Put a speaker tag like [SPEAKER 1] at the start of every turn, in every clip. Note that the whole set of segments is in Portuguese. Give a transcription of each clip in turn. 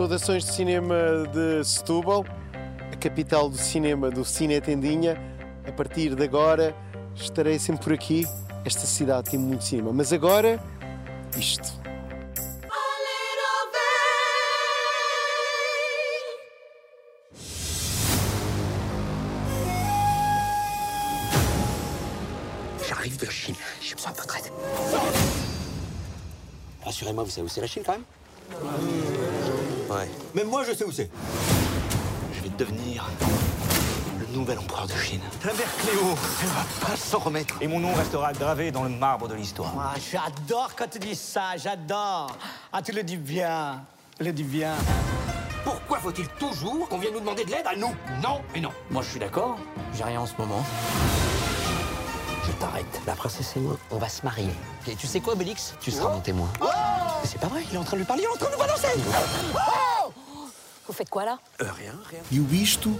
[SPEAKER 1] Saudações de cinema de Setúbal, a capital do cinema do Cine Tendinha. A partir de agora estarei sempre por aqui. Esta cidade tem muito cinema, mas agora isto.
[SPEAKER 2] J'arrive de Chine. J'ai besoin de votre aide. Rassurez-moi, vous savez où c'est la Chine quand même Ouais. Même moi, je sais où c'est. Je vais devenir le nouvel empereur de Chine. La mère Cléo, elle va pas s'en remettre.
[SPEAKER 3] Et mon nom restera gravé dans le marbre de l'histoire.
[SPEAKER 4] Ah, j'adore quand tu dis ça, j'adore. Ah, tu le dis bien, tu le dis bien.
[SPEAKER 2] Pourquoi faut-il toujours qu'on vienne nous demander de l'aide à nous? Non et non.
[SPEAKER 4] Moi, je suis d'accord. J'ai rien en ce moment.
[SPEAKER 2] Je t'arrête. La princesse et moi, on va se marier. Et tu sais quoi, Obélix? Tu seras mon témoin.
[SPEAKER 4] Oh
[SPEAKER 2] c'est pas vrai, il est en train de lui parler, il est en train de nous balancer
[SPEAKER 5] Vous faites quoi là
[SPEAKER 2] Euh, Rien, rien.
[SPEAKER 6] E o isto,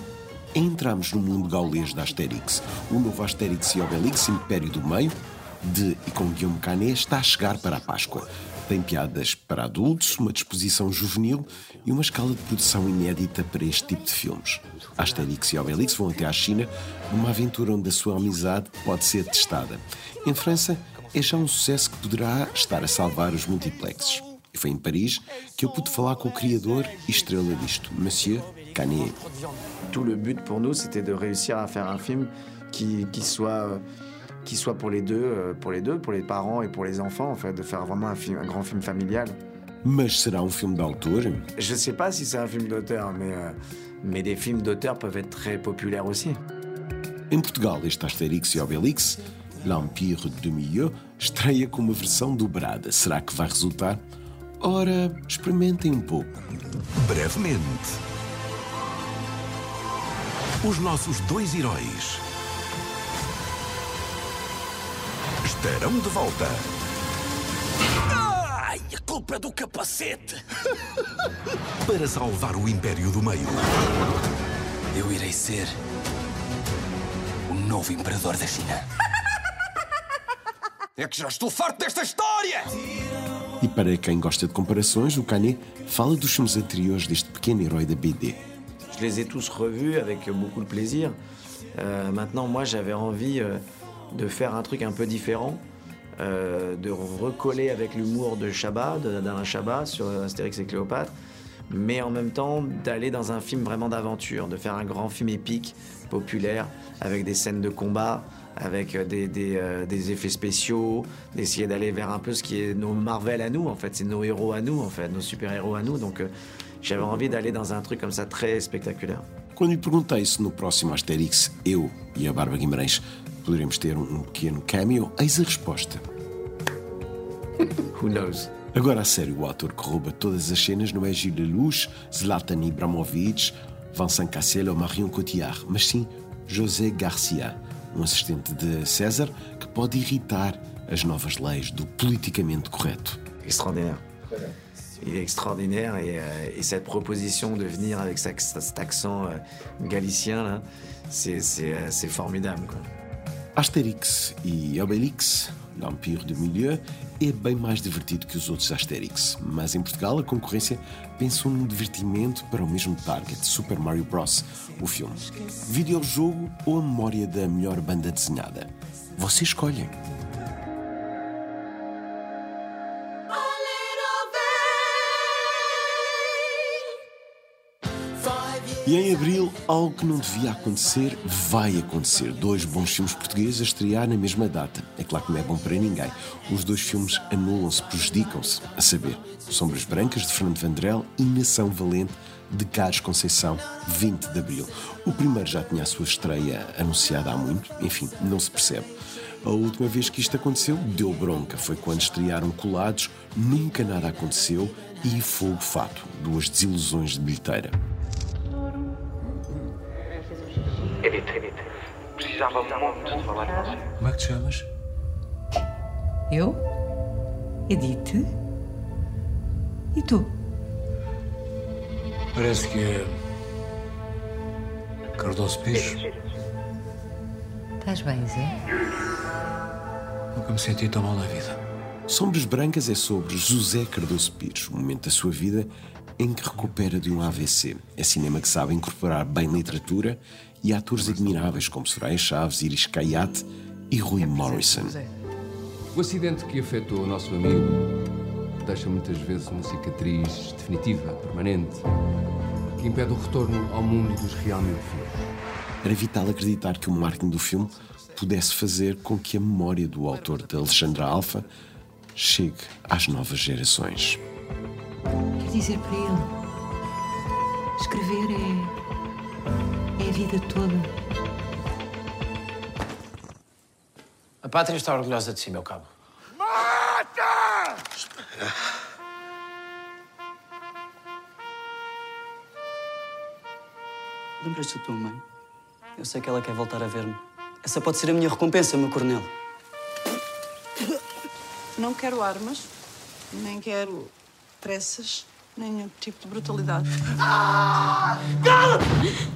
[SPEAKER 6] entramos no mundo gaulês da Asterix. O novo Asterix e Obelix, Império do Meio, de e com Guillaume Canet, está a chegar para a Páscoa. Tem piadas para adultos, uma disposição juvenil e uma escala de produção inédita para este tipo de filmes. Asterix e Obelix vão até à China numa aventura onde a sua amizade pode ser testada. Em França, é já um sucesso que poderá estar a salvar os multiplexes. E foi em Paris que eu pude falar com o criador e estrela disto, Monsieur Canet.
[SPEAKER 7] Tout le but pour nous, c'était de réussir à faire un film qui, qui soit, qui soit pour les deux, euh, pour les deux, pour les parents et pour les enfants, en fait, de faire vraiment un, film, un grand film familial.
[SPEAKER 6] Mas será um filme de autor?
[SPEAKER 7] Je sais pas si c'est un film d'auteur, mais, euh, mais des films d'auteur peuvent être très populaires aussi.
[SPEAKER 6] Em Portugal, este Asterix e Obelix, L'Empire de Milieu, estreia com uma versão dobrada. Será que vai resultar? Ora, experimentem um pouco.
[SPEAKER 8] Brevemente. Os nossos dois heróis estarão de volta.
[SPEAKER 2] Ai, a culpa é do capacete.
[SPEAKER 8] Para salvar o Império do Meio.
[SPEAKER 2] Eu irei ser o novo imperador da China. É que já estou farto desta história!
[SPEAKER 6] E para quem gosta de comparações, o Canet fala dos filmes anteriores deste pequeno herói da BD.
[SPEAKER 7] Je les ai tous revus avec beaucoup de plaisir. Euh, maintenant, moi, j'avais envie euh, de faire un truc un peu différent, euh, de recoller avec l'humour de Chabat, de- d'Alain Chabat sur Astérix et Cléopâtre, mais en même temps d'aller dans un film vraiment d'aventure, de faire un grand film épique, populaire, avec des scènes de combat, avec euh, des, des, euh, des effets spéciaux, d'essayer d'aller vers un peu ce qui est nos Marvel à nous, en fait, c'est nos héros à nous, en fait, nos super-héros à nous, donc euh, j'avais envie d'aller dans un truc comme ça très spectaculaire.
[SPEAKER 6] Quando lhe perguntei se no próximo Asterix, eu e a Barba Guimarães poderemos ter um um pequeno cameo, eis a resposta.
[SPEAKER 7] Who knows?
[SPEAKER 6] Agora a sério, o ator que rouba todas as cenas não é Gilles Lelouch, Zlatan Ibrahimovic, Vincent Cassel ou Marion Cotillard, mas sim José Garcia, um assistente de César que pode irritar as novas leis do politicamente correto.
[SPEAKER 7] Extraordinaire. Il est extraordinaire et, euh, et cette proposition de venir avec sa- cet accent euh, galicien, là, c'est c'est, euh, c'est formidable. Quoi.
[SPEAKER 6] Asterix e Obelix, L'Empire de Milieu, é bem mais divertido que os outros Asterix, mas em Portugal a concorrência pensou num divertimento para o mesmo target, Super Mario Bros., o filme. Videojogo ou a memória da melhor banda desenhada? Você escolhe. E em abril, algo que não devia acontecer vai acontecer. Dois bons filmes portugueses a estrear na mesma data. É claro que não é bom para ninguém. Os dois filmes anulam-se, prejudicam-se. A saber, Sombras Brancas, de Fernando Vandrel e Nação Valente, de Carlos Conceição, 20 de abril. O primeiro já tinha a sua estreia anunciada há muito. Enfim, não se percebe. A última vez que isto aconteceu, deu bronca. Foi quando estrearam colados, nunca nada aconteceu e Fogo Fato, duas desilusões de bilheteira.
[SPEAKER 9] Edith, Edith, precisava muito de falar com você.
[SPEAKER 10] Como é que te chamas?
[SPEAKER 11] Eu? Edith? E tu?
[SPEAKER 10] Parece que é. Cardoso Pires.
[SPEAKER 11] Estás bem, Zé?
[SPEAKER 10] Nunca me senti tão mal na vida.
[SPEAKER 6] Sombras Brancas é sobre José Cardoso Pires. O momento da sua vida em que recupera de um AVC. É cinema que sabe incorporar bem literatura e atores admiráveis como Soraya Chaves, Iris Kayat e Rui Morrison.
[SPEAKER 5] O acidente que afetou o nosso amigo deixa muitas vezes uma cicatriz definitiva, permanente, que impede o retorno ao mundo dos realmente vivos.
[SPEAKER 6] Era vital acreditar que o marketing do filme pudesse fazer com que a memória do autor de Alexandra Alfa chegue às novas gerações.
[SPEAKER 11] Quer dizer para ele: escrever é. É a vida toda.
[SPEAKER 12] A pátria está orgulhosa de si, meu cabo.
[SPEAKER 13] Mata!
[SPEAKER 2] Espera.
[SPEAKER 14] Lembras-te da tua mãe? Eu sei que ela quer voltar a ver-me. Essa pode ser a minha recompensa, meu coronel.
[SPEAKER 15] Não quero armas, nem quero pressas, nenhum tipo de brutalidade.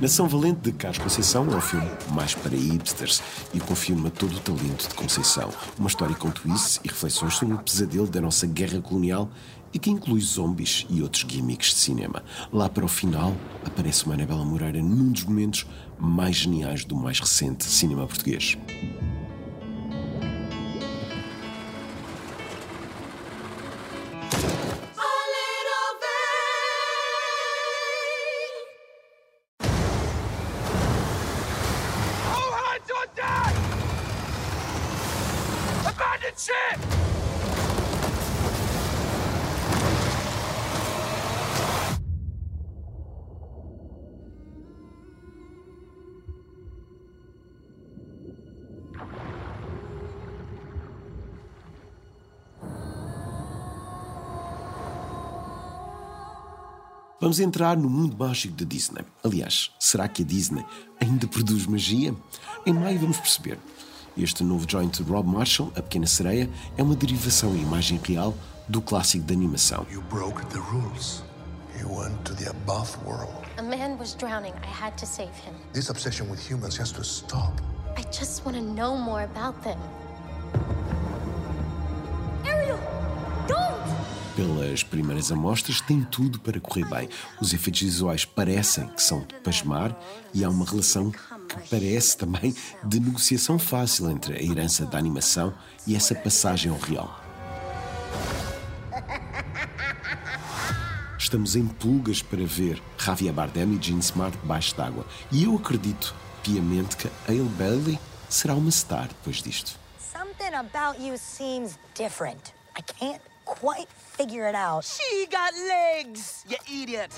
[SPEAKER 6] Nação Valente de Carlos Conceição é um filme mais para hipsters e confirma todo o talento de Conceição. Uma história com twists e reflexões sobre o pesadelo da nossa guerra colonial e que inclui zombies e outros gimmicks de cinema. Lá para o final, aparece uma Anabela Moreira num dos momentos mais geniais do mais recente cinema português. Vamos entrar no mundo mágico da Disney. Aliás, será que a Disney ainda produz magia? Em maio vamos perceber. Este novo joint de Rob Marshall, A Pequena Sereia, é uma derivação em imagem real do clássico de animação.
[SPEAKER 16] You broke the rules. You went to the above world.
[SPEAKER 17] A man was drowning. I had to save him.
[SPEAKER 16] This obsession with humans has to stop.
[SPEAKER 17] I just want to know more about them.
[SPEAKER 6] Pelas primeiras amostras, tem tudo para correr bem. Os efeitos visuais parecem que são de pasmar e há uma relação que parece também de negociação fácil entre a herança da animação e essa passagem ao real. Estamos em pulgas para ver Javier Bardem e Gene Smart debaixo d'água. E eu acredito piamente que Ale Bailey será uma star depois disto.
[SPEAKER 18] Something about you seems different. I can't quite figure it out.
[SPEAKER 13] She got legs, you idiot.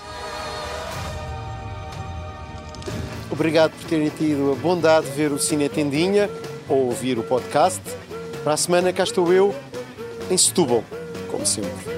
[SPEAKER 1] Obrigado por terem tido a bondade de ver o Cine Tendinha ou ouvir o podcast. Para a semana cá estou eu, em Setúbal, como sempre.